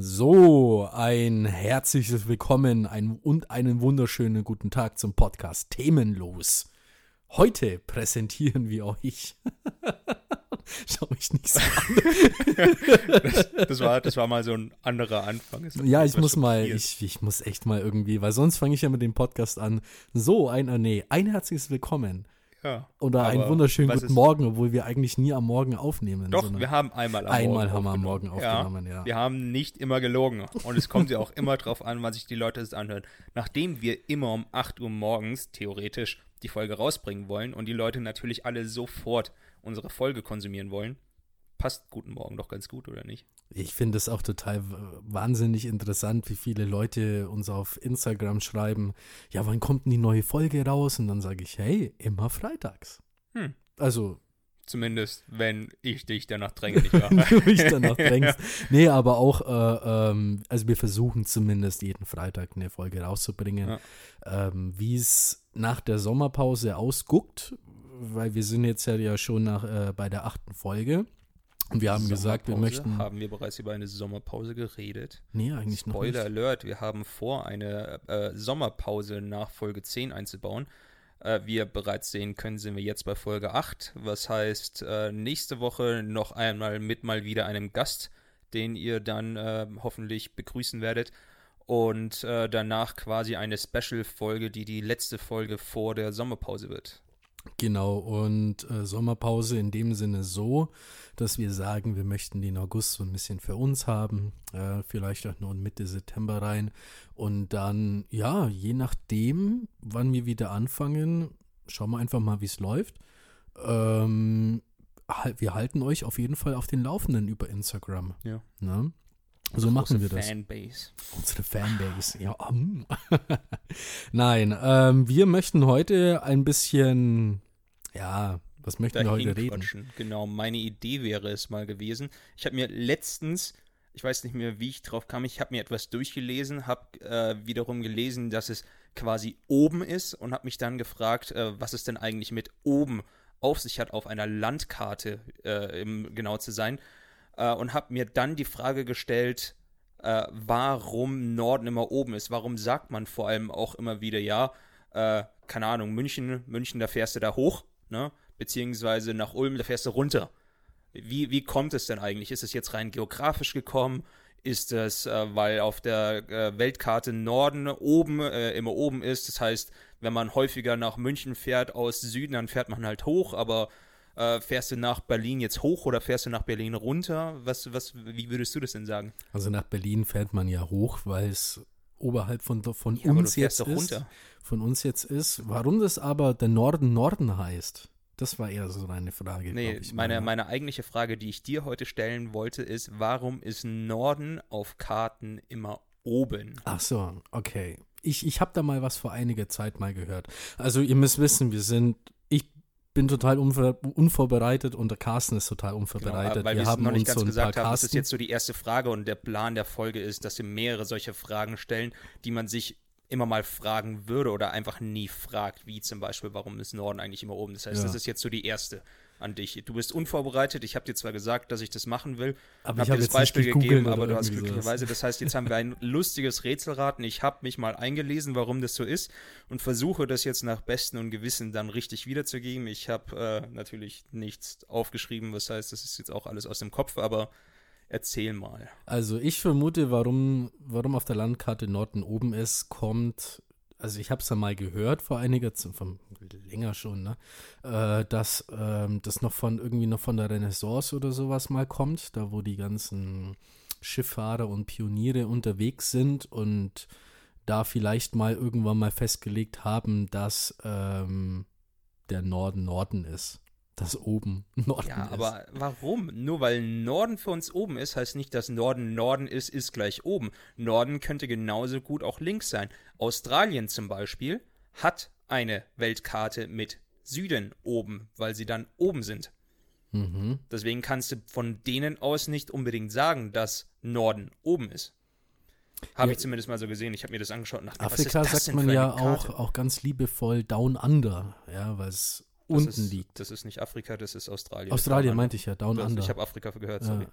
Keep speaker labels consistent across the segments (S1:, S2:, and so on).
S1: So, ein herzliches Willkommen ein, und einen wunderschönen guten Tag zum Podcast Themenlos. Heute präsentieren wir euch. Schau mich nicht so an.
S2: das, das, war, das war mal so ein anderer Anfang.
S1: Ja, ich muss mal, ich, ich muss echt mal irgendwie, weil sonst fange ich ja mit dem Podcast an. So, ein, nee, ein herzliches Willkommen
S2: ja,
S1: Oder einen wunderschönen guten Morgen, obwohl wir eigentlich nie am Morgen aufnehmen.
S2: Doch, wir haben einmal
S1: am einmal Morgen haben wir am Morgen aufgenommen, ja,
S2: ja. Wir haben nicht immer gelogen. Und es kommt ja auch immer drauf an, wann sich die Leute das anhören. Nachdem wir immer um 8 Uhr morgens theoretisch die Folge rausbringen wollen und die Leute natürlich alle sofort unsere Folge konsumieren wollen, passt Guten Morgen doch ganz gut, oder nicht?
S1: Ich finde es auch total wahnsinnig interessant, wie viele Leute uns auf Instagram schreiben, ja, wann kommt denn die neue Folge raus? Und dann sage ich, hey, immer freitags.
S2: Hm.
S1: Also.
S2: Zumindest, wenn ich dich danach dränge, nicht wahr?
S1: du mich danach drängst. Nee, aber auch, äh, ähm, also wir versuchen zumindest jeden Freitag eine Folge rauszubringen. Ja. Ähm, wie es nach der Sommerpause ausguckt, weil wir sind jetzt ja schon nach, äh, bei der achten Folge. Und wir haben gesagt, wir möchten.
S2: Haben wir bereits über eine Sommerpause geredet?
S1: Nee, eigentlich
S2: Spoiler
S1: noch nicht.
S2: Spoiler Alert, wir haben vor, eine äh, Sommerpause nach Folge 10 einzubauen. Äh, wie ihr bereits sehen können, sind wir jetzt bei Folge 8. Was heißt, äh, nächste Woche noch einmal mit mal wieder einem Gast, den ihr dann äh, hoffentlich begrüßen werdet. Und äh, danach quasi eine Special-Folge, die die letzte Folge vor der Sommerpause wird.
S1: Genau, und äh, Sommerpause in dem Sinne so, dass wir sagen, wir möchten den August so ein bisschen für uns haben, äh, vielleicht auch nur in Mitte September rein. Und dann, ja, je nachdem, wann wir wieder anfangen, schauen wir einfach mal, wie es läuft. Ähm, wir halten euch auf jeden Fall auf den Laufenden über Instagram.
S2: Ja.
S1: Ne? So machen wir das.
S2: Fanbase.
S1: Unsere Fanbase, ja. Nein, ähm, wir möchten heute ein bisschen, ja, was möchten wir heute reden?
S2: Genau, meine Idee wäre es mal gewesen. Ich habe mir letztens, ich weiß nicht mehr, wie ich drauf kam, ich habe mir etwas durchgelesen, habe äh, wiederum gelesen, dass es quasi oben ist und habe mich dann gefragt, äh, was es denn eigentlich mit oben auf sich hat auf einer Landkarte, äh, im genau zu sein äh, und habe mir dann die Frage gestellt, äh, warum Norden immer oben ist. Warum sagt man vor allem auch immer wieder, ja, äh, keine Ahnung, München, München, da fährst du da hoch, ne? Beziehungsweise nach Ulm, da fährst du runter. Wie, wie kommt es denn eigentlich? Ist es jetzt rein geografisch gekommen? Ist es, äh, weil auf der äh, Weltkarte Norden oben äh, immer oben ist? Das heißt, wenn man häufiger nach München fährt aus Süden, dann fährt man halt hoch, aber äh, fährst du nach Berlin jetzt hoch oder fährst du nach Berlin runter? Was, was, wie würdest du das denn sagen?
S1: Also nach Berlin fährt man ja hoch, weil es oberhalb von, von ja, uns jetzt ist. Von uns jetzt ist. Warum das aber der Norden Norden heißt, das war eher so eine Frage.
S2: Nee, ich, meine, meine eigentliche Frage, die ich dir heute stellen wollte, ist, warum ist Norden auf Karten immer oben?
S1: Ach so, okay. Ich, ich habe da mal was vor einiger Zeit mal gehört. Also ihr müsst wissen, wir sind bin total unvor unvorbereitet und der Carsten ist total unvorbereitet. Genau,
S2: weil wir, wir haben noch nicht ganz so gesagt haben, das ist jetzt so die erste Frage und der Plan der Folge ist, dass wir mehrere solche Fragen stellen, die man sich immer mal fragen würde oder einfach nie fragt, wie zum Beispiel, warum ist Norden eigentlich immer oben? Das heißt, ja. das ist jetzt so die erste an dich. Du bist unvorbereitet. Ich habe dir zwar gesagt, dass ich das machen will,
S1: aber ich habe dir das Beispiel gegeben,
S2: aber du hast glücklicherweise. Das heißt, jetzt haben wir ein lustiges Rätselraten. Ich habe mich mal eingelesen, warum das so ist und versuche das jetzt nach Besten und Gewissen dann richtig wiederzugeben. Ich habe äh, natürlich nichts aufgeschrieben, was heißt, das ist jetzt auch alles aus dem Kopf, aber Erzähl mal.
S1: Also ich vermute, warum, warum auf der Landkarte Norden oben ist, kommt also ich habe es ja mal gehört vor einiger Zeit, von länger schon, ne, äh, dass ähm, das noch von irgendwie noch von der Renaissance oder sowas mal kommt, da wo die ganzen Schifffahrer und Pioniere unterwegs sind und da vielleicht mal irgendwann mal festgelegt haben, dass ähm, der Norden Norden ist das oben Norden ja, ist.
S2: aber warum? Nur weil Norden für uns oben ist, heißt nicht, dass Norden Norden ist, ist gleich oben. Norden könnte genauso gut auch links sein. Australien zum Beispiel hat eine Weltkarte mit Süden oben, weil sie dann oben sind.
S1: Mhm.
S2: Deswegen kannst du von denen aus nicht unbedingt sagen, dass Norden oben ist. Habe ja. ich zumindest mal so gesehen. Ich habe mir das angeschaut und
S1: dachte, Afrika sagt man ja auch, auch ganz liebevoll Down Under, ja, weil es unten
S2: ist,
S1: liegt.
S2: Das ist nicht Afrika, das ist Australien.
S1: Australien meinte ich ja, Down
S2: Das-
S1: Under.
S2: Ich habe Afrika gehört, sorry.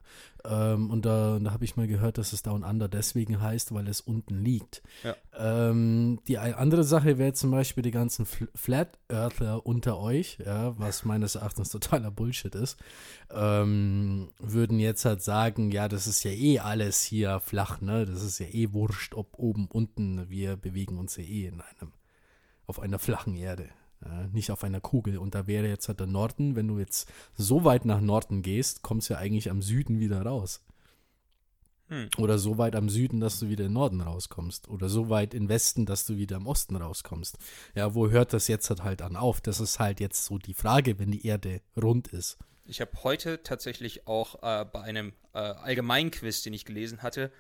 S1: Ja, ähm, und da, da habe ich mal gehört, dass es Down Under deswegen heißt, weil es unten liegt.
S2: Ja.
S1: Ähm, die andere Sache wäre zum Beispiel die ganzen Fl Flat Earthler unter euch, ja, was meines Erachtens totaler Bullshit ist, ähm, würden jetzt halt sagen, ja, das ist ja eh alles hier flach, ne? Das ist ja eh wurscht, ob oben, unten, wir bewegen uns ja eh in einem, auf einer flachen Erde. Ja, nicht auf einer Kugel. Und da wäre jetzt halt der Norden, wenn du jetzt so weit nach Norden gehst, kommst du ja eigentlich am Süden wieder raus.
S2: Hm.
S1: Oder so weit am Süden, dass du wieder im Norden rauskommst. Oder so weit im Westen, dass du wieder im Osten rauskommst. Ja, wo hört das jetzt halt, halt an auf? Das ist halt jetzt so die Frage, wenn die Erde rund ist.
S2: Ich habe heute tatsächlich auch äh, bei einem äh, Allgemeinquiz, den ich gelesen hatte,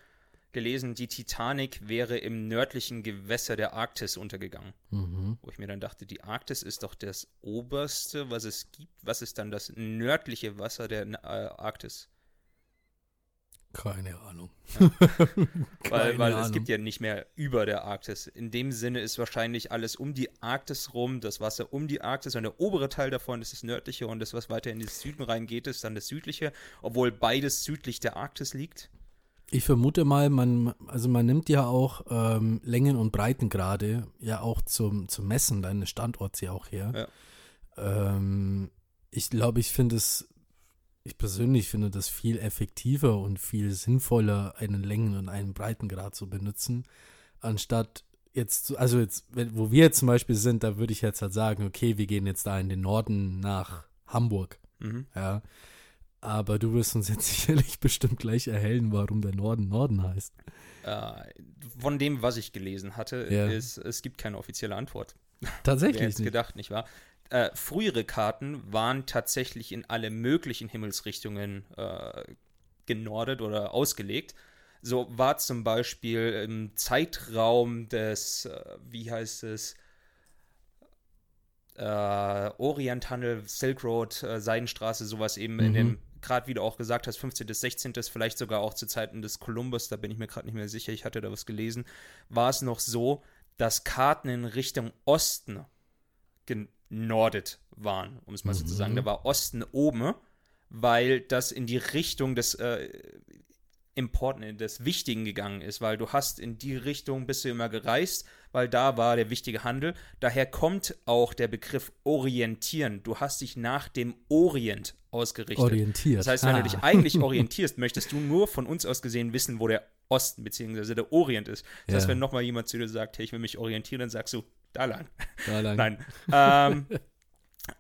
S2: gelesen, die Titanic wäre im nördlichen Gewässer der Arktis untergegangen.
S1: Mhm.
S2: Wo ich mir dann dachte, die Arktis ist doch das oberste, was es gibt. Was ist dann das nördliche Wasser der äh, Arktis?
S1: Keine Ahnung.
S2: Weil,
S1: Keine
S2: weil es
S1: Ahnung.
S2: gibt ja nicht mehr über der Arktis. In dem Sinne ist wahrscheinlich alles um die Arktis rum, das Wasser um die Arktis und der obere Teil davon ist das nördliche und das, was weiter in den Süden reingeht, ist dann das südliche, obwohl beides südlich der Arktis liegt.
S1: Ich vermute mal, man, also man nimmt ja auch ähm, Längen- und Breitengrade ja auch zum, zum Messen deines Standorts ja auch her. Ähm, ich glaube, ich finde es, ich persönlich finde das viel effektiver und viel sinnvoller, einen Längen- und einen Breitengrad zu benutzen, anstatt jetzt, also jetzt, wo wir jetzt zum Beispiel sind, da würde ich jetzt halt sagen, okay, wir gehen jetzt da in den Norden nach Hamburg.
S2: Mhm.
S1: Ja. Aber du wirst uns jetzt sicherlich bestimmt gleich erhellen, warum der Norden Norden heißt.
S2: Äh, von dem, was ich gelesen hatte,
S1: Ja.
S2: ist, es gibt keine offizielle Antwort. Wer
S1: Tatsächlich
S2: jetzt
S1: nicht.
S2: gedacht, nicht wahr? Äh, frühere Karten waren tatsächlich in alle möglichen Himmelsrichtungen äh, genordet oder ausgelegt. So war zum Beispiel im Zeitraum des, äh, wie heißt es, äh, Orienthandel, Silk Road, äh, Seidenstraße, sowas eben in
S1: Mhm.
S2: dem, gerade wie du auch gesagt hast, 15. bis 16., vielleicht sogar auch zu Zeiten des Kolumbus, da bin ich mir gerade nicht mehr sicher, ich hatte da was gelesen, war es noch so, dass Karten in Richtung Osten genordet waren, um es mal so zu sagen.
S1: Mhm.
S2: Da war Osten oben, weil das in die Richtung des äh, Importen, des Wichtigen gegangen ist, weil du hast in die Richtung bist du immer gereist, weil da war der wichtige Handel. Daher kommt auch der Begriff orientieren. Du hast dich nach dem Orient ausgerichtet.
S1: Orientiert.
S2: Das heißt, wenn
S1: Ah.
S2: du dich eigentlich orientierst, möchtest du nur von uns aus gesehen wissen, wo der Osten bzw. der Orient ist. Das heißt,
S1: Ja.
S2: wenn nochmal jemand zu dir sagt, hey, ich will mich orientieren, dann sagst du, da lang.
S1: Da lang.
S2: Nein. Ähm,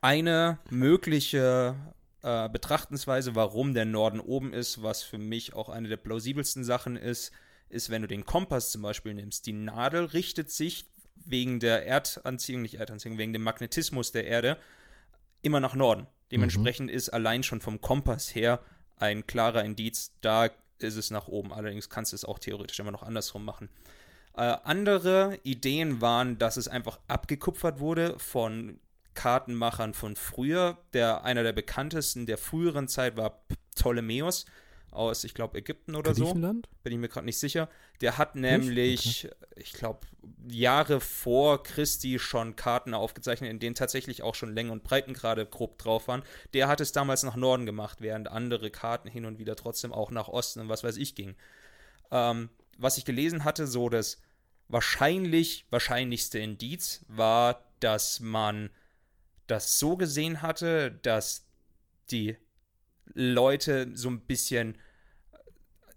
S2: eine mögliche äh, Betrachtensweise, warum der Norden oben ist, was für mich auch eine der plausibelsten Sachen ist, ist, wenn du den Kompass zum Beispiel nimmst. Die Nadel richtet sich wegen der Erdanziehung, nicht Erdanziehung, wegen dem Magnetismus der Erde immer nach Norden. Dementsprechend ist allein schon vom Kompass her ein klarer Indiz, da ist es nach oben. Allerdings kannst du es auch theoretisch immer noch andersrum machen. Äh, andere Ideen waren, dass es einfach abgekupfert wurde von Kartenmachern von früher. Der, einer der bekanntesten der früheren Zeit war Ptolemäus aus, ich glaube, Ägypten oder so bin ich mir gerade nicht sicher. Der hat nämlich, ich glaube, Jahre vor Christi schon Karten aufgezeichnet, in denen tatsächlich auch schon Längen und Breitengrade grob drauf waren. Der hat es damals nach Norden gemacht, während andere Karten hin und wieder trotzdem auch nach Osten und was weiß ich gingen. Ähm, was ich gelesen hatte, so das wahrscheinlich, wahrscheinlichste Indiz war, dass man das so gesehen hatte, dass die Leute so ein bisschen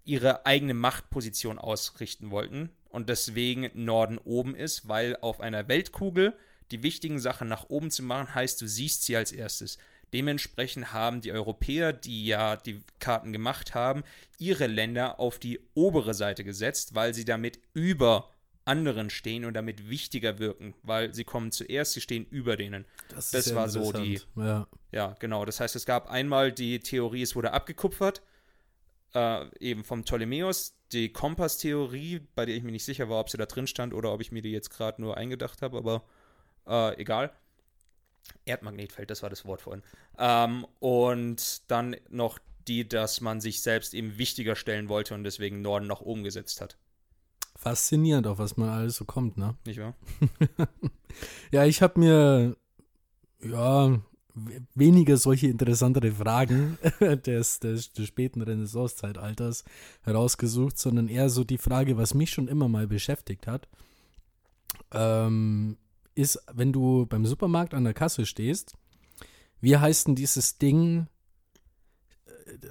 S2: ihre eigene Machtposition ausrichten wollten und deswegen Norden oben ist, weil auf einer Weltkugel die wichtigen Sachen nach oben zu machen, heißt, du siehst sie als erstes. Dementsprechend haben die Europäer, die ja die Karten gemacht haben, ihre Länder auf die obere Seite gesetzt, weil sie damit über anderen stehen und damit wichtiger wirken, weil sie kommen zuerst, sie stehen über denen.
S1: Das,
S2: Das war so die-.
S1: Ja.
S2: Ja, genau. Das heißt, es gab einmal die Theorie, es wurde abgekupfert, äh, eben vom Ptolemäus. Die Kompasstheorie, bei der ich mir nicht sicher war, ob sie da drin stand oder ob ich mir die jetzt gerade nur eingedacht habe, aber äh, egal. Erdmagnetfeld, das war das Wort vorhin. Ähm, und dann noch die, dass man sich selbst eben wichtiger stellen wollte und deswegen Norden nach oben gesetzt hat.
S1: Faszinierend, auf was man alles so kommt, ne?
S2: Nicht wahr?
S1: Ja, ich habe mir, ja, weniger solche interessantere Fragen des, des, des späten Renaissance-Zeitalters herausgesucht, sondern eher so die Frage, was mich schon immer mal beschäftigt hat, ähm, ist, wenn du beim Supermarkt an der Kasse stehst, wie heißt denn dieses Ding,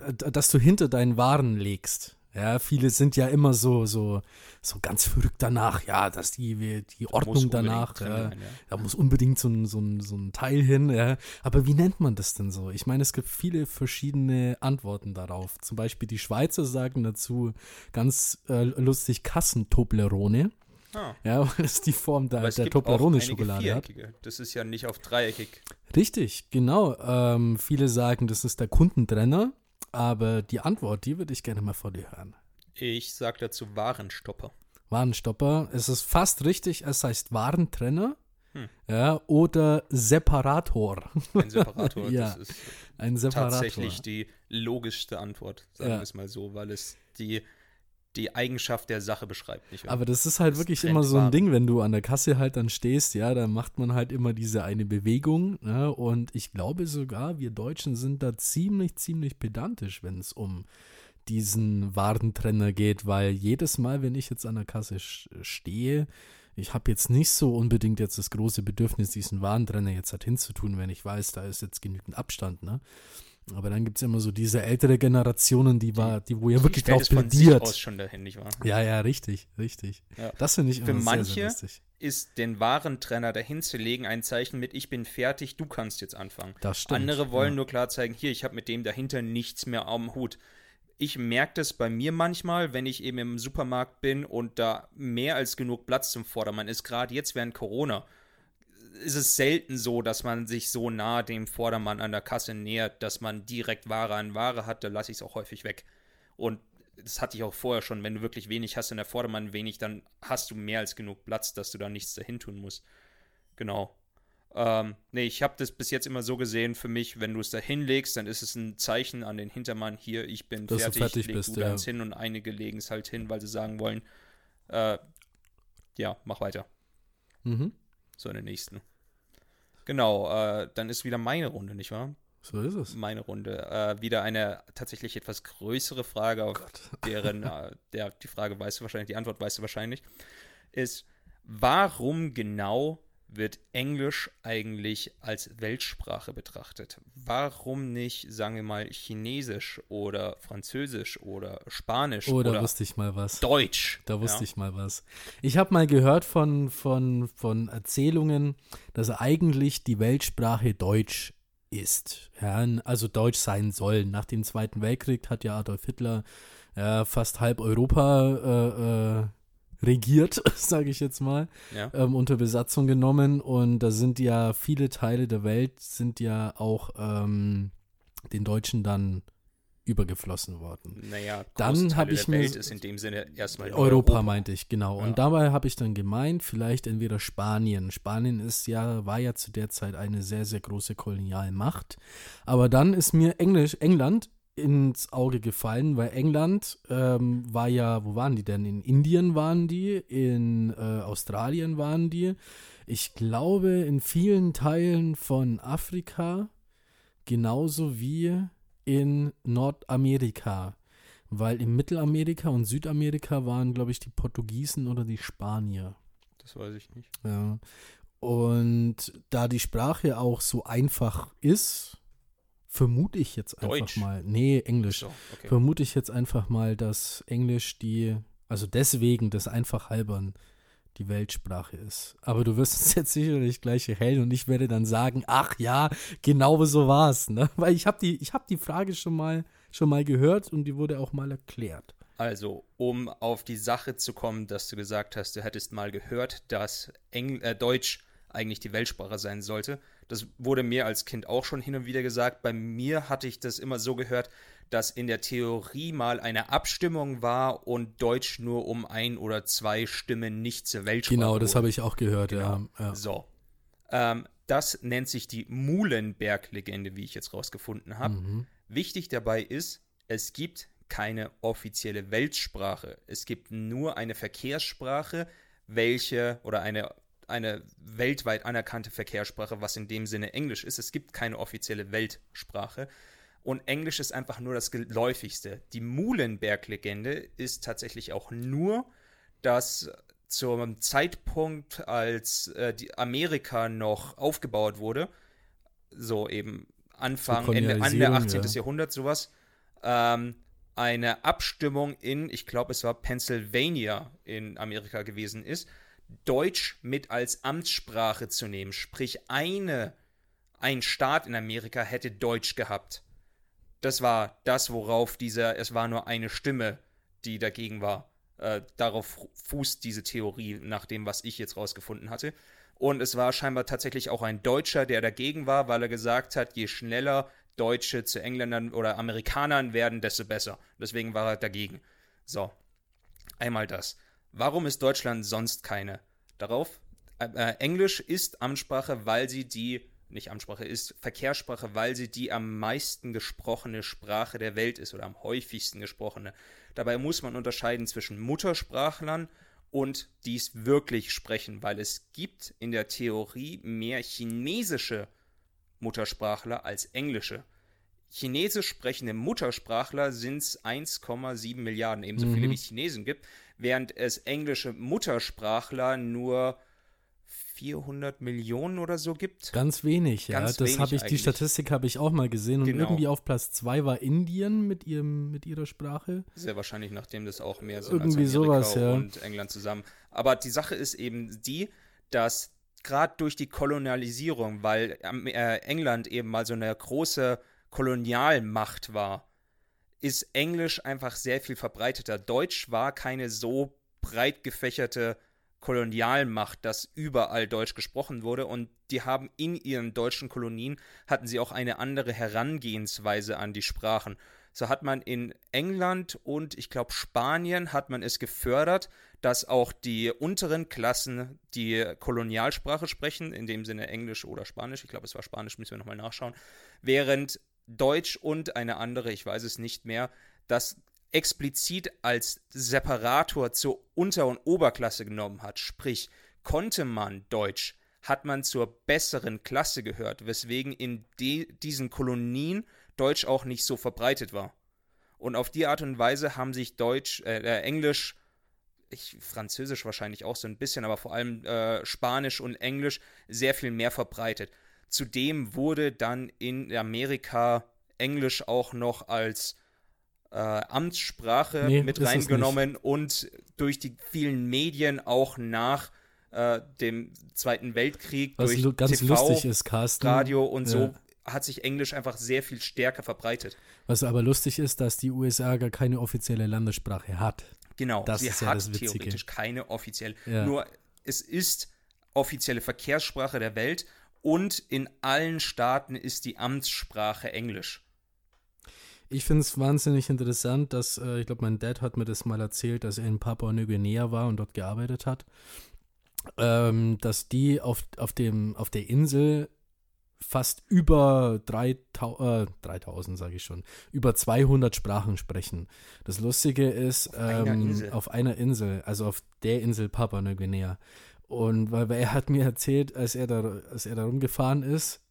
S1: äh, das du hinter deinen Waren legst? Ja, viele sind ja immer so, so, so ganz verrückt danach, ja, dass die, die Ordnung danach, ja, sein, ja. da muss unbedingt so ein, so, ein, so ein Teil hin, ja. Aber wie nennt man das denn so? Ich meine, es gibt viele verschiedene Antworten darauf. Zum Beispiel die Schweizer sagen dazu ganz äh, lustig Kassentoblerone. Ah. Ja, weil es die Form der, der Toblerone-Schokolade hat.
S2: Das ist ja nicht auf dreieckig.
S1: Richtig, genau. Ähm, viele sagen, das ist der Kundentrenner. Aber die Antwort, die würde ich gerne mal vor dir hören.
S2: Ich sage dazu Warenstopper.
S1: Warenstopper. Es ist fast richtig, es heißt Warentrenner. Hm. Ja, oder Separator.
S2: Ein Separator, ja, das ist Separator. tatsächlich die logischste Antwort, sagen ja. wir es mal so, weil es die die Eigenschaft der Sache beschreibt.
S1: Nicht Aber das ist halt das wirklich immer so ein Ding, wenn du an der Kasse halt dann stehst, ja, da macht man halt immer diese eine Bewegung. Ne? Und ich glaube sogar, wir Deutschen sind da ziemlich, ziemlich pedantisch, wenn es um diesen Warentrenner geht, weil jedes Mal, wenn ich jetzt an der Kasse stehe, ich habe jetzt nicht so unbedingt jetzt das große Bedürfnis, diesen Warentrenner jetzt halt hinzutun, wenn ich weiß, da ist jetzt genügend Abstand, ne? Aber dann gibt es immer so diese ältere Generationen, die war, die wo ja wirklich drauf plädiert. Aus
S2: schon dahin, nicht wahr?
S1: Ja, ja, richtig, richtig. Ja. Das finde ich
S2: Für immer manche sehr, sehr ist den wahren Trenner zu legen ein Zeichen mit ich bin fertig, du kannst jetzt anfangen.
S1: Das stimmt.
S2: Andere wollen ja. nur klar zeigen, hier, ich habe mit dem dahinter nichts mehr am Hut. Ich merke das bei mir manchmal, wenn ich eben im Supermarkt bin und da mehr als genug Platz zum Vordermann ist, gerade jetzt während Corona ist es selten so, dass man sich so nah dem Vordermann an der Kasse nähert, dass man direkt Ware an Ware hat. Da lasse ich es auch häufig weg. Und das hatte ich auch vorher schon. Wenn du wirklich wenig hast und der Vordermann wenig, dann hast du mehr als genug Platz, dass du da nichts dahin tun musst. Genau. Ähm, nee, ich habe das bis jetzt immer so gesehen für mich, wenn du es da hinlegst, dann ist es ein Zeichen an den Hintermann, hier, ich bin Dass fertig, du fertig leg bist, du ja. hin und einige legen es halt hin, weil sie sagen wollen, äh, ja, mach weiter. Mhm so in den nächsten. Genau, äh, dann ist wieder meine Runde, nicht wahr?
S1: So ist es.
S2: Meine Runde. Äh, wieder eine tatsächlich etwas größere Frage, auf oh deren, äh, der, die Frage weißt du wahrscheinlich, die Antwort weißt du wahrscheinlich, ist, warum genau wird Englisch eigentlich als Weltsprache betrachtet? Warum nicht, sagen wir mal, Chinesisch oder Französisch oder Spanisch
S1: oh, da oder wusste ich mal was.
S2: Deutsch?
S1: Da wusste ja. ich mal was. Ich habe mal gehört von, von, von Erzählungen, dass eigentlich die Weltsprache Deutsch ist. Ja, also Deutsch sein soll. Nach dem Zweiten Weltkrieg hat ja Adolf Hitler ja, fast halb Europa äh, äh, regiert, sage ich jetzt mal, ja. ähm, unter Besatzung genommen. Und da sind ja viele Teile der Welt sind ja auch ähm, den Deutschen dann übergeflossen worden.
S2: Naja,
S1: dann habe ich mir
S2: Welt ist in dem Sinne erstmal
S1: Europa, Europa, meinte ich genau. Ja. Und dabei habe ich dann gemeint, vielleicht entweder Spanien. Spanien ist ja war ja zu der Zeit eine sehr sehr große Kolonialmacht. Aber dann ist mir Englisch England ins Auge gefallen, weil England ähm, war ja, wo waren die denn? In Indien waren die, in äh, Australien waren die. Ich glaube, in vielen Teilen von Afrika, genauso wie in Nordamerika. Weil in Mittelamerika und Südamerika waren, glaube ich, die Portugiesen oder die Spanier.
S2: Das weiß ich nicht.
S1: Ja. Und da die Sprache auch so einfach ist, vermute ich jetzt einfach Deutsch. mal. Nee, Englisch. So, okay. Vermute ich jetzt einfach mal, dass Englisch die, also deswegen das einfach halbern die Weltsprache ist. Aber du wirst es jetzt sicherlich gleich erhellen und ich werde dann sagen, ach ja, genau so war es. Ne? Weil ich habe die, ich hab die Frage schon mal, schon mal gehört und die wurde auch mal erklärt.
S2: Also, um auf die Sache zu kommen, dass du gesagt hast, du hättest mal gehört, dass Engl äh, Deutsch eigentlich die Weltsprache sein sollte, das wurde mir als Kind auch schon hin und wieder gesagt. Bei mir hatte ich das immer so gehört, dass in der Theorie mal eine Abstimmung war und Deutsch nur um ein oder zwei Stimmen nicht zur Weltsprache
S1: Genau, das habe ich auch gehört, genau. ja, ja.
S2: So. Ähm, das nennt sich die Muhlenberg-Legende, wie ich jetzt rausgefunden habe. Mhm. Wichtig dabei ist, es gibt keine offizielle Weltsprache. Es gibt nur eine Verkehrssprache, welche oder eine eine weltweit anerkannte Verkehrssprache, was in dem Sinne Englisch ist. Es gibt keine offizielle Weltsprache. Und Englisch ist einfach nur das geläufigste. Die Muhlenberg-Legende ist tatsächlich auch nur, dass zum Zeitpunkt, als äh, die Amerika noch aufgebaut wurde, so eben Anfang, Ende, Ende 18. Ja. Jahrhundert, sowas, ähm, eine Abstimmung in, ich glaube, es war Pennsylvania in Amerika gewesen ist, Deutsch mit als Amtssprache zu nehmen. Sprich, eine, ein Staat in Amerika hätte Deutsch gehabt. Das war das, worauf dieser, es war nur eine Stimme, die dagegen war. Äh, darauf fußt diese Theorie, nach dem, was ich jetzt rausgefunden hatte. Und es war scheinbar tatsächlich auch ein Deutscher, der dagegen war, weil er gesagt hat, je schneller Deutsche zu Engländern oder Amerikanern werden, desto besser. Deswegen war er dagegen. So, einmal das. Warum ist Deutschland sonst keine? Darauf, äh, äh, Englisch ist Amtssprache, weil sie die, nicht Amtssprache, ist Verkehrssprache, weil sie die am meisten gesprochene Sprache der Welt ist oder am häufigsten gesprochene. Dabei muss man unterscheiden zwischen Muttersprachlern und dies wirklich sprechen, weil es gibt in der Theorie mehr chinesische Muttersprachler als englische. Chinesisch sprechende Muttersprachler sind es 1,7 Milliarden, ebenso mhm. viele wie es Chinesen gibt, während es englische Muttersprachler nur 400 Millionen oder so gibt.
S1: Ganz wenig, ja. Ganz das habe ich, eigentlich. die Statistik habe ich auch mal gesehen. Und genau. irgendwie auf Platz 2 war Indien mit ihrem, mit ihrer Sprache.
S2: Sehr wahrscheinlich, nachdem das auch mehr
S1: sind irgendwie als sowas, ja.
S2: und England zusammen. Aber die Sache ist eben die, dass gerade durch die Kolonialisierung, weil äh, England eben mal so eine große Kolonialmacht war, ist Englisch einfach sehr viel verbreiteter. Deutsch war keine so breit gefächerte Kolonialmacht, dass überall Deutsch gesprochen wurde und die haben in ihren deutschen Kolonien hatten sie auch eine andere Herangehensweise an die Sprachen. So hat man in England und ich glaube Spanien hat man es gefördert, dass auch die unteren Klassen die Kolonialsprache sprechen, in dem Sinne Englisch oder Spanisch. Ich glaube, es war Spanisch, müssen wir nochmal nachschauen. Während Deutsch und eine andere, ich weiß es nicht mehr, das explizit als Separator zur Unter- und Oberklasse genommen hat. Sprich, konnte man Deutsch, hat man zur besseren Klasse gehört, weswegen in diesen Kolonien Deutsch auch nicht so verbreitet war. Und auf die Art und Weise haben sich Deutsch, äh, äh, Englisch, ich, Französisch wahrscheinlich auch so ein bisschen, aber vor allem äh, Spanisch und Englisch sehr viel mehr verbreitet. Zudem wurde dann in Amerika Englisch auch noch als äh, Amtssprache nee, mit reingenommen und durch die vielen Medien auch nach äh, dem Zweiten Weltkrieg
S1: Was durch ganz TV, lustig ist, Carsten,
S2: Radio und ja. so hat sich Englisch einfach sehr viel stärker verbreitet.
S1: Was aber lustig ist, dass die USA gar keine offizielle Landessprache hat.
S2: Genau, das sie ist hat ja theoretisch keine offizielle. Ja. Nur es ist offizielle Verkehrssprache der Welt und in allen Staaten ist die Amtssprache Englisch.
S1: Ich finde es wahnsinnig interessant, dass, äh, ich glaube, mein Dad hat mir das mal erzählt, dass er in Papua-Neuguinea war und dort gearbeitet hat, ähm, dass die auf, auf, dem, auf der Insel fast über 3000, äh, 3000 sage ich schon, über 200 Sprachen sprechen. Das Lustige ist, auf, ähm, einer auf einer Insel, also auf der Insel Papua-Neuguinea. Und weil, weil er hat mir erzählt, als er da, als er da rumgefahren ist,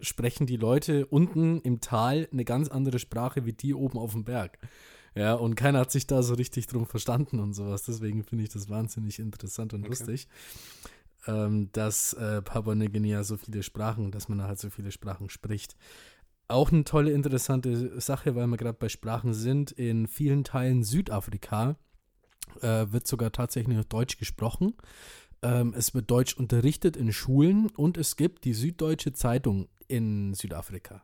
S1: sprechen die Leute unten im Tal eine ganz andere Sprache wie die oben auf dem Berg. Ja, und keiner hat sich da so richtig drum verstanden und sowas. Deswegen finde ich das wahnsinnig interessant und okay. lustig, ähm, dass äh, Papua-Neuguinea so viele Sprachen, dass man da halt so viele Sprachen spricht. Auch eine tolle, interessante Sache, weil wir gerade bei Sprachen sind. In vielen Teilen Südafrika äh, wird sogar tatsächlich noch Deutsch gesprochen. Ähm, es wird Deutsch unterrichtet in Schulen und es gibt die Süddeutsche Zeitung in Südafrika.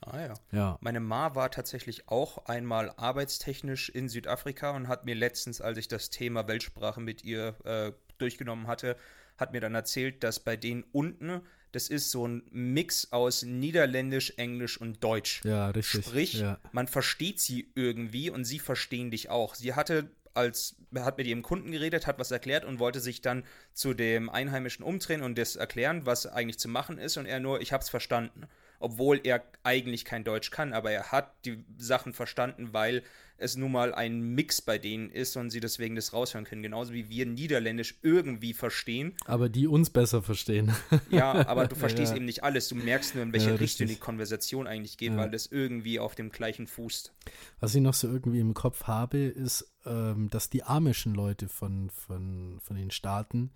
S2: Ah ja. ja. Meine Ma war tatsächlich auch einmal arbeitstechnisch in Südafrika und hat mir letztens, als ich das Thema Weltsprache mit ihr äh, durchgenommen hatte, hat mir dann erzählt, dass bei denen unten, das ist so ein Mix aus Niederländisch, Englisch und Deutsch.
S1: Ja, richtig.
S2: Sprich,
S1: ja.
S2: man versteht sie irgendwie und sie verstehen dich auch. Sie hatte als hat mit ihrem Kunden geredet, hat was erklärt und wollte sich dann zu dem Einheimischen umdrehen und das erklären, was eigentlich zu machen ist und er nur, ich hab's verstanden. obwohl er eigentlich kein Deutsch kann, aber er hat die Sachen verstanden, weil es nun mal ein Mix bei denen ist und sie deswegen das raushören können. Genauso wie wir Niederländisch irgendwie verstehen.
S1: Aber die uns besser verstehen.
S2: Ja, aber du verstehst ja. eben nicht alles. Du merkst nur, in welche
S1: Ja,
S2: Richtung die Konversation eigentlich geht, weil das irgendwie auf dem gleichen fußt.
S1: Was ich noch so irgendwie im Kopf habe, ist, ähm, dass die amischen Leute von, von, von den Staaten,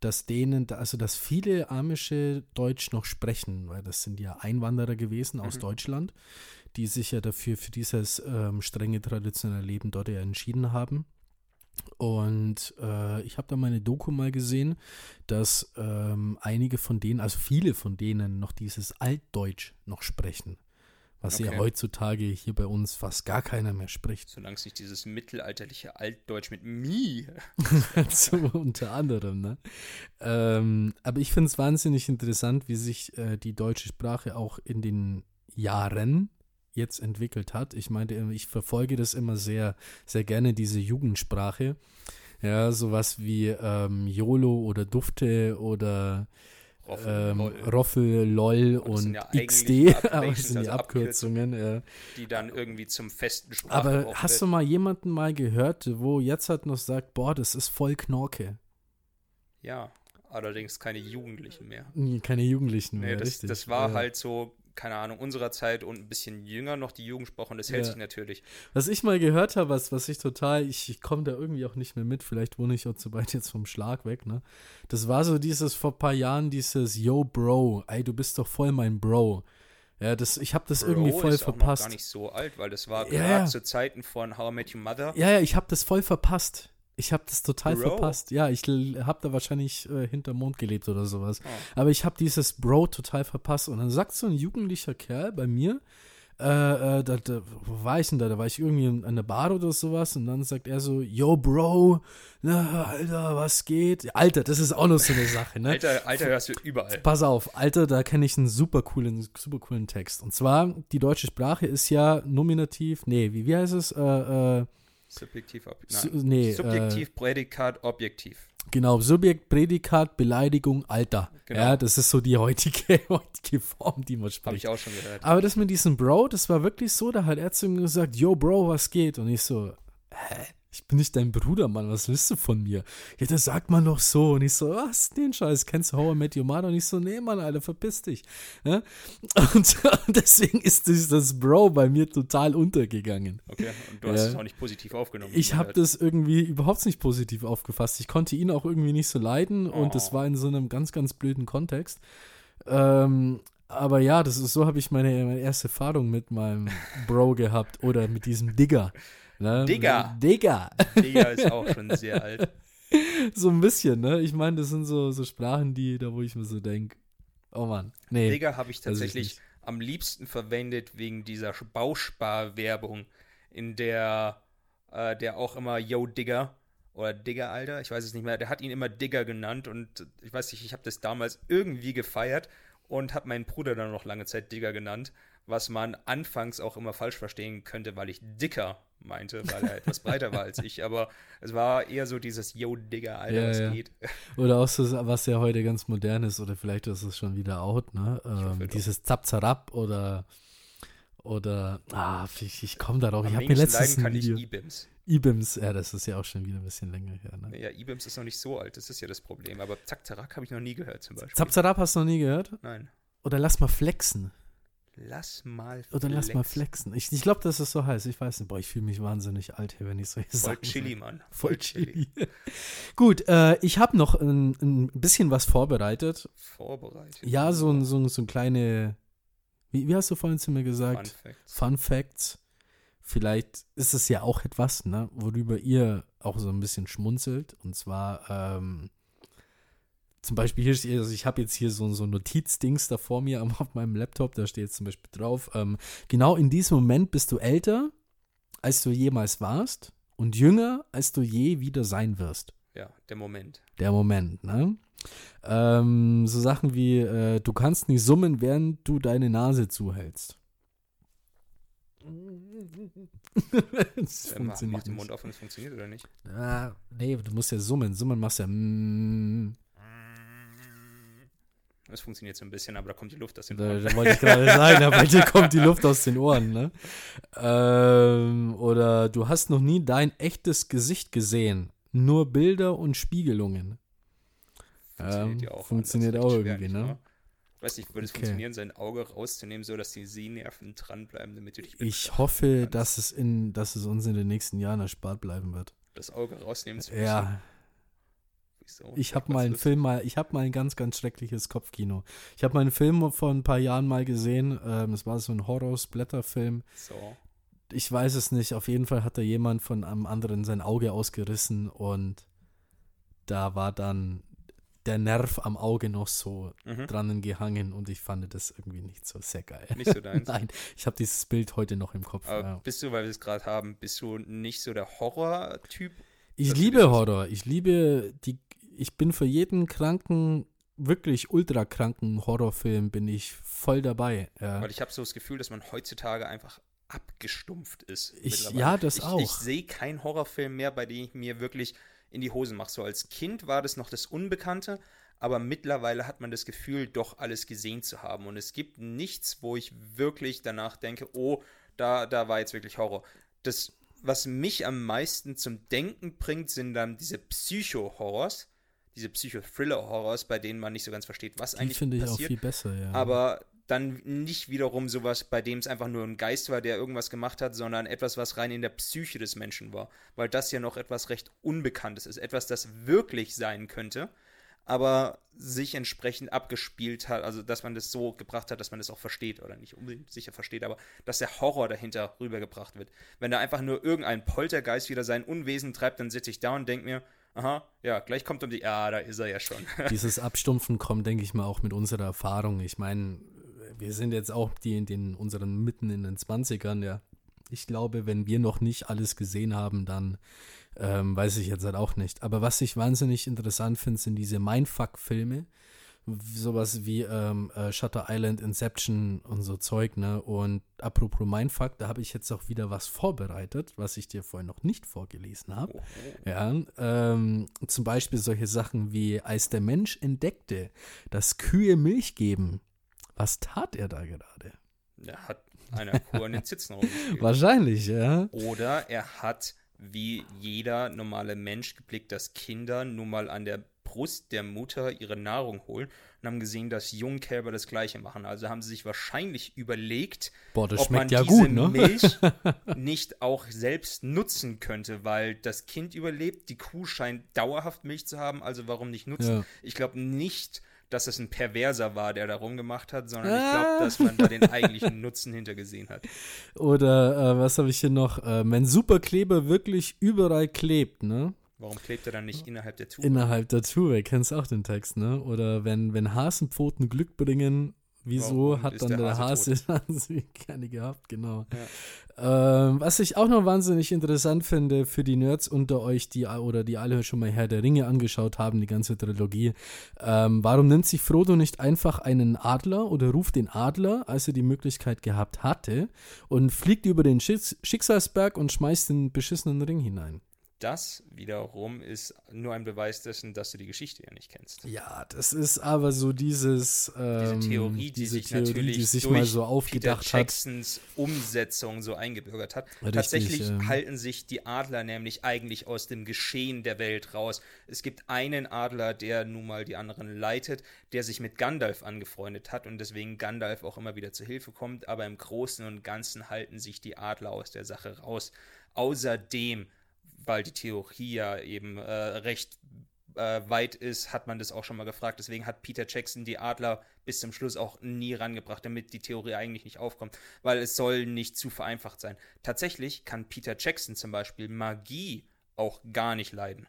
S1: dass denen, also dass viele amische Deutsch noch sprechen, weil das sind ja Einwanderer gewesen aus
S2: Mhm.
S1: Deutschland, die sich ja dafür für dieses ähm, strenge traditionelle Leben dort ja entschieden haben. Und äh, ich habe da meine Doku mal gesehen, dass ähm, einige von denen, also viele von denen noch dieses Altdeutsch noch sprechen. Was ja
S2: Okay.
S1: heutzutage hier bei uns fast gar keiner mehr spricht.
S2: Solange es nicht dieses mittelalterliche Altdeutsch mit Mi.
S1: so unter anderem, ne? Ähm, aber ich finde es wahnsinnig interessant, wie sich äh, die deutsche Sprache auch in den Jahren jetzt entwickelt hat. Ich meine, ich verfolge das immer sehr, sehr gerne, diese Jugendsprache. Ja, sowas wie ähm, YOLO oder Dufte oder
S2: Roffel,
S1: ähm,
S2: lol.
S1: Roffel, LOL
S2: Aber
S1: und
S2: ja
S1: XD, aber das sind die
S2: also
S1: Abkürzungen. Ja.
S2: die dann irgendwie zum festen
S1: Aber
S2: Sprachgebrauch
S1: hast du
S2: wird.
S1: mal jemanden mal gehört, wo jetzt halt noch sagt, boah, das ist voll Knorke?
S2: Ja, allerdings keine Jugendlichen mehr.
S1: Nee, Keine Jugendlichen
S2: Nee,
S1: mehr,
S2: das,
S1: richtig.
S2: das war
S1: Ja.
S2: halt so, keine Ahnung, unserer Zeit und ein bisschen jünger noch die Jugendsprache und das hält
S1: Ja.
S2: sich natürlich.
S1: Was ich mal gehört habe, was, was ich total, ich, ich komme da irgendwie auch nicht mehr mit, vielleicht wohne ich auch zu weit jetzt vom Schlag weg, ne? Das war so dieses vor ein paar Jahren, dieses Yo, Bro, ey, du bist doch voll mein Bro. Ja, das, ich habe das irgendwie
S2: Bro
S1: voll
S2: ist auch noch
S1: verpasst.
S2: gar nicht so alt, weil das war
S1: Ja,
S2: gerade
S1: ja.
S2: zu Zeiten von How I Met Your Mother.
S1: Ja, ja, ich habe das voll verpasst. Ich habe das total
S2: Bro?
S1: verpasst. Ja, ich habe da wahrscheinlich äh, hinterm Mond gelebt oder sowas.
S2: Oh.
S1: Aber ich habe dieses Bro total verpasst. Und dann sagt so ein jugendlicher Kerl bei mir, äh, äh, da, da, wo war ich denn da? Da war ich irgendwie in, an der Bar oder sowas. Und dann sagt er so, yo, Bro, na, Alter, was geht? Alter, das ist auch noch so eine Sache, ne?
S2: Alter, Alter hörst du überall.
S1: Pass auf, Alter, da kenne ich einen super coolen, super coolen Text. Und zwar, die deutsche Sprache ist ja nominativ, nee, wie, wie heißt es? Äh, äh,
S2: Subjektiv, ob,
S1: Su-
S2: nein.
S1: nee,
S2: Subjektiv, Prädikat, Objektiv.
S1: Genau, Subjekt, Prädikat, Beleidigung, Alter.
S2: Genau.
S1: Ja, das ist so die heutige, heutige Form, die man
S2: Habe
S1: spricht.
S2: ich auch schon gehört.
S1: Aber das mit diesem Bro, das war wirklich so, da hat er zu mir gesagt, yo Bro, was geht? Und ich so, hä? Ich bin nicht dein Bruder, Mann, was willst du von mir? Ja, das sagt man doch so. Und ich so, was, den Scheiß, kennst du How I Met Your Mother? Und ich so, nee, Mann, Alter, verpiss dich. Ja? Und, deswegen ist dieses Bro bei mir total untergegangen.
S2: Okay, und du hast
S1: Ja.
S2: es auch nicht positiv aufgenommen.
S1: Ich habe
S2: gehört.
S1: das irgendwie überhaupt nicht positiv aufgefasst. Ich konnte ihn auch irgendwie nicht so leiden und das
S2: Oh.
S1: war in so einem ganz, ganz blöden Kontext. Ähm, aber ja, das ist so habe ich meine, meine erste Erfahrung mit meinem Bro gehabt oder mit diesem Digger. Ne?
S2: Digger.
S1: Digger.
S2: Digga ist auch schon sehr alt.
S1: So ein bisschen, ne? Ich meine, das sind so, so Sprachen, die, da wo ich mir so denke, oh Mann. Nee.
S2: Digga habe ich
S1: ich
S2: tatsächlich
S1: nicht.
S2: am liebsten verwendet wegen dieser Bausparwerbung, in der äh, der auch immer Yo Digger oder Digger Alter, ich weiß es nicht mehr, der hat ihn immer Digger genannt und ich weiß nicht, ich habe das damals irgendwie gefeiert und habe meinen Bruder dann noch lange Zeit Digger genannt, was man anfangs auch immer falsch verstehen könnte, weil ich dicker meinte, weil er etwas breiter war als ich, aber es war eher so dieses Yo Digger Alter,
S1: Ja,
S2: was
S1: ja.
S2: geht.
S1: Oder auch so, was ja heute ganz modern ist, oder vielleicht ist es schon wieder out, ne? Ähm, dieses Zap-Zarab oder oder ah, ich, ich komme darauf. Ich
S2: Am
S1: habe mir letztens
S2: kann ich
S1: Video.
S2: E-Bims.
S1: Ibims, ja, das ist ja auch schon wieder ein bisschen länger her, ne?
S2: Ja, E-Bims ist noch nicht so alt, das ist ja das Problem. Aber Zack Zarak habe ich noch nie gehört zum Beispiel.
S1: Zap-Zarab hast du noch nie gehört?
S2: Nein.
S1: Oder lass mal flexen.
S2: Lass mal
S1: Oder lass mal flexen. Ich, ich glaube, das ist so heiß. Ich weiß nicht. Boah, ich fühle mich wahnsinnig alt hier, wenn ich solche
S2: Voll
S1: Sachen
S2: Chili,
S1: sage.
S2: Mann.
S1: Voll Chili. Gut, äh, ich habe noch ein, ein bisschen was vorbereitet.
S2: Vorbereitet.
S1: Ja, so ein, so ein, so ein kleine, wie, wie hast du vorhin zu mir
S2: Fun
S1: gesagt?
S2: Facts.
S1: Fun Facts. Vielleicht ist es ja auch etwas, ne, worüber ihr auch so ein bisschen schmunzelt. Und zwar, ähm, zum Beispiel hier, also ich habe jetzt hier so, so ein Notizdings da vor mir auf meinem Laptop, da steht jetzt zum Beispiel drauf, ähm, genau in diesem Moment bist du älter, als du jemals warst und jünger, als du je wieder sein wirst
S2: Ja, der Moment.
S1: der Moment, ne? Ähm, so Sachen wie, äh, du kannst nicht summen, während du deine Nase zuhältst. das
S2: Äh, mach, mach
S1: funktioniert
S2: den. Mund auf und es funktioniert oder nicht?
S1: Ah, nee, du musst ja summen. Summen machst ja. Mm,
S2: Das funktioniert so ein bisschen, aber da kommt die Luft aus den
S1: Da,
S2: Ohren.
S1: da wollte ich gerade sagen, da bei dir kommt die Luft aus den Ohren, ne? Ähm, oder du hast noch nie dein echtes Gesicht gesehen. Nur Bilder und Spiegelungen.
S2: Funktioniert
S1: Ähm,
S2: ja auch.
S1: funktioniert auch irgendwie,
S2: nicht
S1: ne?
S2: Ich weiß nicht, würde es
S1: Okay.
S2: funktionieren, sein Auge rauszunehmen, so dass die Sehnerven dranbleiben, damit du dich
S1: Ich hoffe,
S2: kannst?
S1: dass es, in, dass es uns in den nächsten Jahren erspart bleiben wird.
S2: das Auge rausnehmen zu müssen.
S1: Ja,
S2: Wieso?
S1: ich habe mal einen? Film mal, ich habe mal ein ganz, ganz schreckliches Kopfkino. Ich habe mal einen Film vor ein paar Jahren mal gesehen. Ähm, es war so ein Horror-Splatter-Film.
S2: So.
S1: Ich weiß es nicht. Auf jeden Fall hat da jemand von einem anderen sein Auge ausgerissen und da war dann der Nerv am Auge noch so
S2: Mhm.
S1: dran gehangen und ich fand das irgendwie nicht so sehr geil.
S2: Nicht so deins.
S1: Nein, ich habe dieses Bild heute noch im Kopf. Ja.
S2: bist du, weil wir es gerade haben, bist du nicht so der Horror-Typ?
S1: Ich liebe Horror. Ich liebe die. Ich bin für jeden kranken, wirklich ultra kranken Horrorfilm bin ich voll dabei. Ja.
S2: Weil ich habe so das Gefühl, dass man heutzutage einfach abgestumpft ist.
S1: Ich- ja, das
S2: ich,
S1: auch.
S2: Ich sehe keinen Horrorfilm mehr, bei dem ich mir wirklich in die Hosen mache. So als Kind war das noch das Unbekannte, aber mittlerweile hat man das Gefühl, doch alles gesehen zu haben. Und es gibt nichts, wo ich wirklich danach denke, oh, da, da war jetzt wirklich Horror. Das, was mich am meisten zum Denken bringt, sind dann diese Psycho-Horrors, diese Psycho-Thriller-Horrors, bei denen man nicht so ganz versteht, was
S1: Die
S2: eigentlich
S1: finde ich auch
S2: passiert.
S1: viel besser, ja.
S2: Aber dann nicht wiederum sowas, bei dem es einfach nur ein Geist war, der irgendwas gemacht hat, sondern etwas, was rein in der Psyche des Menschen war. Weil das ja noch etwas recht Unbekanntes ist. Etwas, das wirklich sein könnte, aber sich entsprechend abgespielt hat, also dass man das so gebracht hat, dass man das auch versteht oder nicht unbedingt sicher versteht, aber dass der Horror dahinter rübergebracht wird. Wenn da einfach nur irgendein Poltergeist wieder sein Unwesen treibt, dann sitze ich da und denke mir, aha, ja, gleich kommt um die, ja, da ist er ja schon.
S1: Dieses Abstumpfen kommt, denke ich mal, auch mit unserer Erfahrung. Ich meine, wir sind jetzt auch die in den unseren mitten in den 20ern, ja. Ich glaube, wenn wir noch nicht alles gesehen haben, dann ähm, weiß ich jetzt halt auch nicht. Aber was ich wahnsinnig interessant finde, sind diese Mindfuck-Filme. Sowas wie ähm, äh, Shutter Island, Inception und so Zeug, ne? Und apropos Mindfuck, da habe ich jetzt auch wieder was vorbereitet, was ich dir vorhin noch nicht vorgelesen habe. Ja, ähm, zum Beispiel solche Sachen wie, als der Mensch entdeckte, dass Kühe Milch geben, was tat er da gerade?
S2: Er hat einer Kuh an den Zitzen rumgespielt.
S1: Wahrscheinlich, ja.
S2: Oder er hat, wie jeder normale Mensch, geblickt, dass Kinder nun mal an der Brust der Mutter ihre Nahrung holen und haben gesehen, dass Jungkälber das Gleiche machen. Also haben sie sich wahrscheinlich überlegt,
S1: Boah,
S2: ob man
S1: ja
S2: diese
S1: gut, ne?
S2: Milch nicht auch selbst nutzen könnte, weil das Kind überlebt, die Kuh scheint dauerhaft Milch zu haben, also warum nicht nutzen?
S1: Ja.
S2: Ich glaube nicht, dass es ein Perverser war, der da rumgemacht hat, sondern ich
S1: Ah.
S2: glaube, dass man da den eigentlichen Nutzen hintergesehen hat.
S1: Oder äh, was habe ich hier noch? Äh, wenn Superkleber wirklich überall klebt, ne?
S2: Warum klebt er dann nicht innerhalb der Tube?
S1: Innerhalb der Tube, kennst auch den Text, ne? Oder wenn, wenn Hasenpfoten Glück bringen, wieso
S2: Warum
S1: hat dann
S2: der
S1: der,
S2: Hase
S1: Hase keine gehabt, genau. Ähm, was ich auch noch wahnsinnig interessant finde für die Nerds unter euch, die oder die alle schon mal Herr der Ringe angeschaut haben, die ganze Trilogie, ähm, warum nimmt sich Frodo nicht einfach einen Adler oder ruft den Adler, als er die Möglichkeit gehabt hatte, und fliegt über den Schicks Schicksalsberg und schmeißt den beschissenen Ring hinein?
S2: Das wiederum ist nur ein Beweis dessen, dass du die Geschichte ja nicht kennst.
S1: Ja, das ist aber so dieses ähm,
S2: Diese Theorie, die
S1: diese
S2: sich
S1: Theorie,
S2: natürlich
S1: die sich
S2: durch
S1: mal so
S2: Peter
S1: aufgedacht hat.
S2: Jacksons Umsetzung so eingebürgert hat.
S1: Richtig,
S2: Tatsächlich
S1: ähm.
S2: halten sich die Adler nämlich eigentlich aus dem Geschehen der Welt raus. Es gibt einen Adler, der nun mal die anderen leitet, der sich mit Gandalf angefreundet hat und deswegen Gandalf auch immer wieder zur Hilfe kommt, aber im Großen und Ganzen halten sich die Adler aus der Sache raus. Außerdem weil die Theorie ja eben äh, recht äh, weit ist, hat man das auch schon mal gefragt. Deswegen hat Peter Jackson die Adler bis zum Schluss auch nie rangebracht, damit die Theorie eigentlich nicht aufkommt, weil es soll nicht zu vereinfacht sein. Tatsächlich kann Peter Jackson zum Beispiel Magie auch gar nicht leiden.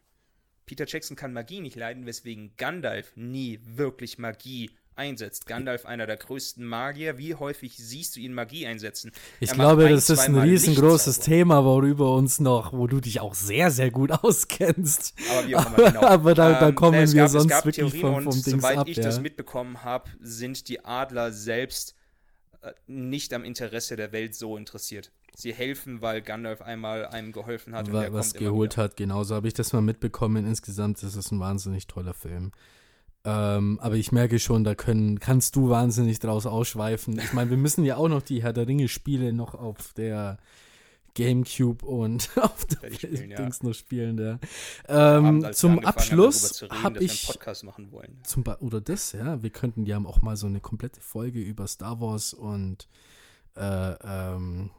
S2: Peter Jackson kann Magie nicht leiden, weswegen Gandalf nie wirklich Magie einsetzt. Gandalf, einer der größten Magier. Wie häufig siehst du ihn Magie einsetzen?
S1: Ich glaube,
S2: ein,
S1: das ist ein riesengroßes. Thema, worüber uns noch, wo du dich auch sehr, sehr gut auskennst.
S2: Aber wie auch immer, genau.
S1: Aber da- da kommen
S2: es
S1: wir
S2: gab,
S1: sonst
S2: es gab
S1: wirklich
S2: Theorien
S1: vom-
S2: und
S1: vom Dings
S2: soweit
S1: ab,
S2: ich
S1: ja.
S2: das mitbekommen habe, sind die Adler selbst äh, nicht am Interesse der Welt so interessiert. Sie helfen, weil Gandalf einmal einem geholfen hat und der
S1: was geholt hat, genauso habe ich das mal mitbekommen. Insgesamt ist es ein wahnsinnig toller Film. Ähm, aber ich merke schon, da können, kannst du wahnsinnig draus ausschweifen. Ich meine, wir müssen ja auch noch die Herr der Ringe-Spiele noch auf der Gamecube und auf der
S2: ja.
S1: Dings noch spielen. Ja.
S2: Abend,
S1: Ähm,
S2: wir
S1: zum Abschluss habe ich zum Ba- oder das, ja, wir könnten ja auch mal so eine komplette Folge über Star Wars und äh, ähm,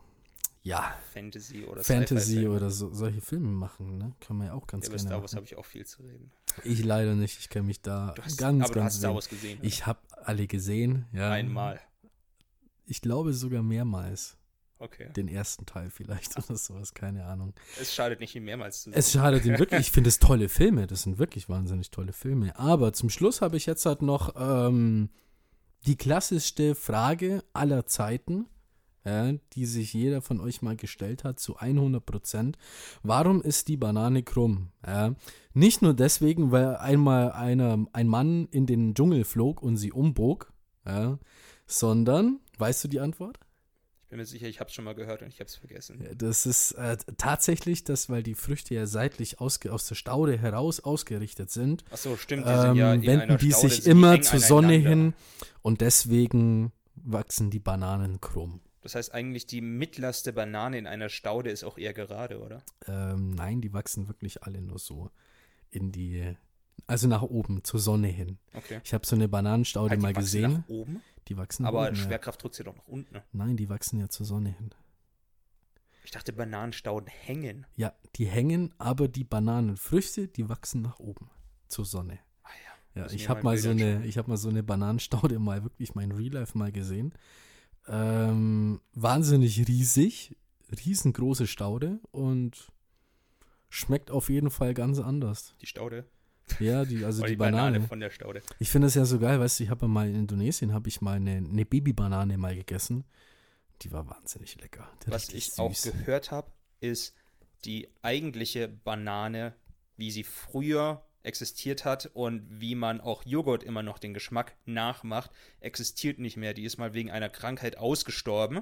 S1: ja,
S2: Fantasy oder
S1: Fantasy oder so, solche Filme machen, ne? Können wir ja auch ganz
S2: Ja, über
S1: gerne
S2: Star Wars habe ich auch viel zu reden.
S1: Ich leider nicht, ich kenne mich da
S2: Du hast,
S1: ganz,
S2: aber du
S1: ganz
S2: hast Star. Wars gesehen.
S1: Ich habe alle gesehen, ja.
S2: oder? Einmal.
S1: Ich glaube sogar mehrmals.
S2: Okay.
S1: Den ersten Teil vielleicht oder sowas, keine Ahnung.
S2: Es schadet nicht, ihn mehrmals zu sehen.
S1: Es schadet ihm wirklich. Ich finde es tolle Filme. Das sind wirklich wahnsinnig tolle Filme. Aber zum Schluss habe ich jetzt halt noch ähm, die klassischste Frage aller Zeiten, ja, die sich jeder von euch mal gestellt hat, zu 100 Prozent. Warum ist die Banane krumm? Ja, nicht nur deswegen, weil einmal einer, ein Mann in den Dschungel flog und sie umbog, ja, sondern, weißt du die Antwort?
S2: Ich bin mir sicher, ich habe es schon mal gehört und ich habe es vergessen.
S1: Das ist äh, tatsächlich das, weil die Früchte ja seitlich aus der Staude heraus ausgerichtet sind,
S2: Ach so, stimmt. Die sind ja
S1: ähm, wenden die
S2: Staude,
S1: sich immer zur Sonne hin und deswegen wachsen die Bananen krumm.
S2: Das heißt eigentlich, die mittlerste Banane in einer Staude ist auch eher gerade, oder?
S1: Ähm, nein, die wachsen wirklich alle nur so in die, also nach oben, zur Sonne hin.
S2: Okay.
S1: Ich habe so eine Bananenstaude
S2: die
S1: mal
S2: wachsen
S1: gesehen.
S2: Nach oben,
S1: Die wachsen nach
S2: aber
S1: oben, ja.
S2: Schwerkraft drückt sie doch nach unten. ne?
S1: Nein, die wachsen ja zur Sonne hin.
S2: Ich dachte, Bananenstauden hängen.
S1: Ja, die hängen, aber die Bananenfrüchte, die wachsen nach oben, zur Sonne.
S2: Ah
S1: Ja,
S2: Muss
S1: ich habe
S2: mal
S1: so eine, ich habe mal so eine Bananenstaude mal wirklich mein Real Life mal gesehen. Ähm, wahnsinnig riesig, riesengroße Staude und schmeckt auf jeden Fall ganz anders.
S2: Die Staude.
S1: Ja, die, also
S2: Oder
S1: die, Banane.
S2: von der Staude.
S1: Ich finde das ja so geil, weißt du, ich habe mal in Indonesien habe ich mal eine, eine Babybanane mal gegessen. Die war wahnsinnig lecker. Die
S2: Was ich auch
S1: süß.
S2: gehört habe, ist die eigentliche Banane, wie sie früher existiert hat und wie man auch Joghurt immer noch den Geschmack nachmacht, existiert nicht mehr. Die ist mal wegen einer Krankheit ausgestorben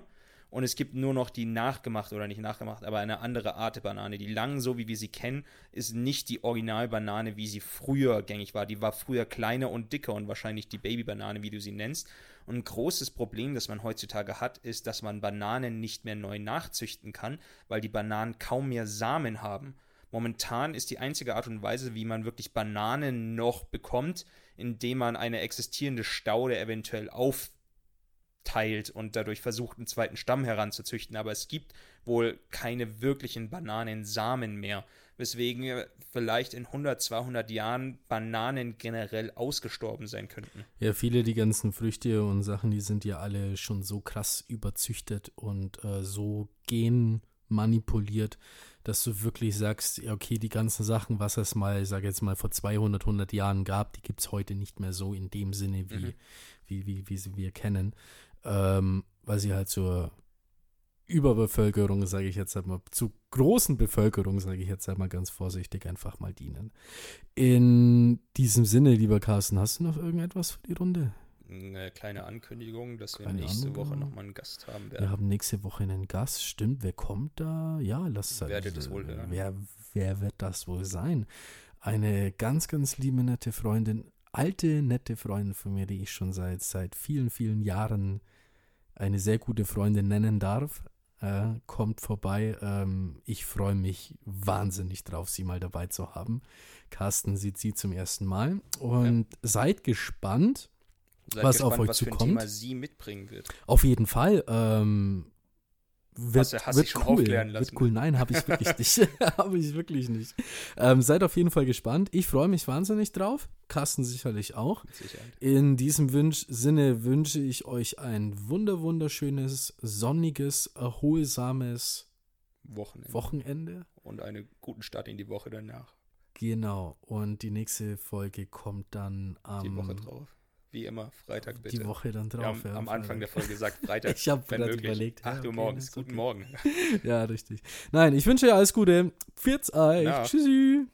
S2: und es gibt nur noch die nachgemacht oder nicht nachgemacht, aber eine andere Art der Banane. Die lang, so wie wir sie kennen, ist nicht die Originalbanane, wie sie früher gängig war. Die war früher kleiner und dicker und wahrscheinlich die Babybanane, wie du sie nennst. Und ein großes Problem, das man heutzutage hat, ist, dass man Bananen nicht mehr neu nachzüchten kann, weil die Bananen kaum mehr Samen haben. Momentan ist die einzige Art und Weise, wie man wirklich Bananen noch bekommt, indem man eine existierende Staude eventuell aufteilt und dadurch versucht, einen zweiten Stamm heranzuzüchten. Aber es gibt wohl keine wirklichen Bananensamen mehr, weswegen vielleicht in 100, 200 Jahren Bananen generell ausgestorben sein könnten.
S1: Ja, viele die ganzen Früchte und Sachen, die sind ja alle schon so krass überzüchtet und äh, so genmanipuliert, dass du wirklich sagst, okay, die ganzen Sachen, was es mal, ich sage jetzt mal, vor 200, 100 Jahren gab, die gibt es heute nicht mehr so in dem Sinne, wie,
S2: Mhm.
S1: wie, wie, wie sie wir kennen, ähm, weil sie halt zur Überbevölkerung, sage ich jetzt halt mal, zu großen Bevölkerung, sage ich jetzt halt mal ganz vorsichtig, einfach mal dienen. In diesem Sinne, lieber Carsten, hast du noch irgendetwas für die Runde?
S2: Eine kleine Ankündigung, dass wir
S1: Kleine
S2: nächste Woche
S1: Ankündigung.
S2: nochmal einen Gast haben
S1: Wir
S2: werden.
S1: haben nächste Woche einen Gast. Stimmt, wer kommt da? Ja, lass
S2: Werdet es wohl hören.
S1: Wer, wer wird das wohl sein? Eine ganz, ganz liebe, nette Freundin, alte, nette Freundin von mir, die ich schon seit, seit vielen, vielen Jahren eine sehr gute Freundin nennen darf, äh, kommt vorbei. Ähm, ich freue mich wahnsinnig drauf, sie mal dabei zu haben. Carsten sieht sie zum ersten Mal und seid gespannt.
S2: Seid
S1: was
S2: gespannt,
S1: auf euch
S2: was für ein
S1: zukommt.
S2: Thema sie mitbringen wird.
S1: Auf jeden Fall. Ähm, wird,
S2: Hast hast
S1: wird cool. Wird cool. Nein, habe ich wirklich nicht. habe ich wirklich nicht. Ähm, seid auf jeden Fall gespannt. Ich freue mich wahnsinnig drauf. Carsten sicherlich auch. In diesem Wünsch, Sinne wünsche ich euch ein wunder wunderschönes, sonniges, erholsames
S2: Wochenende.
S1: Wochenende.
S2: Und einen guten Start in die Woche danach.
S1: Genau. Und die nächste Folge kommt dann am
S2: Die Woche drauf. Wie immer, Freitag bitte.
S1: Die Woche dann drauf. ja,
S2: am Anfang der Folge gesagt, Freitag.
S1: Ich habe gerade überlegt. ja,
S2: 8 Uhr
S1: okay,
S2: morgens. Guten
S1: okay.
S2: Morgen.
S1: Ja, richtig. Nein, ich wünsche dir alles Gute. Pfiat's euch. Tschüssi.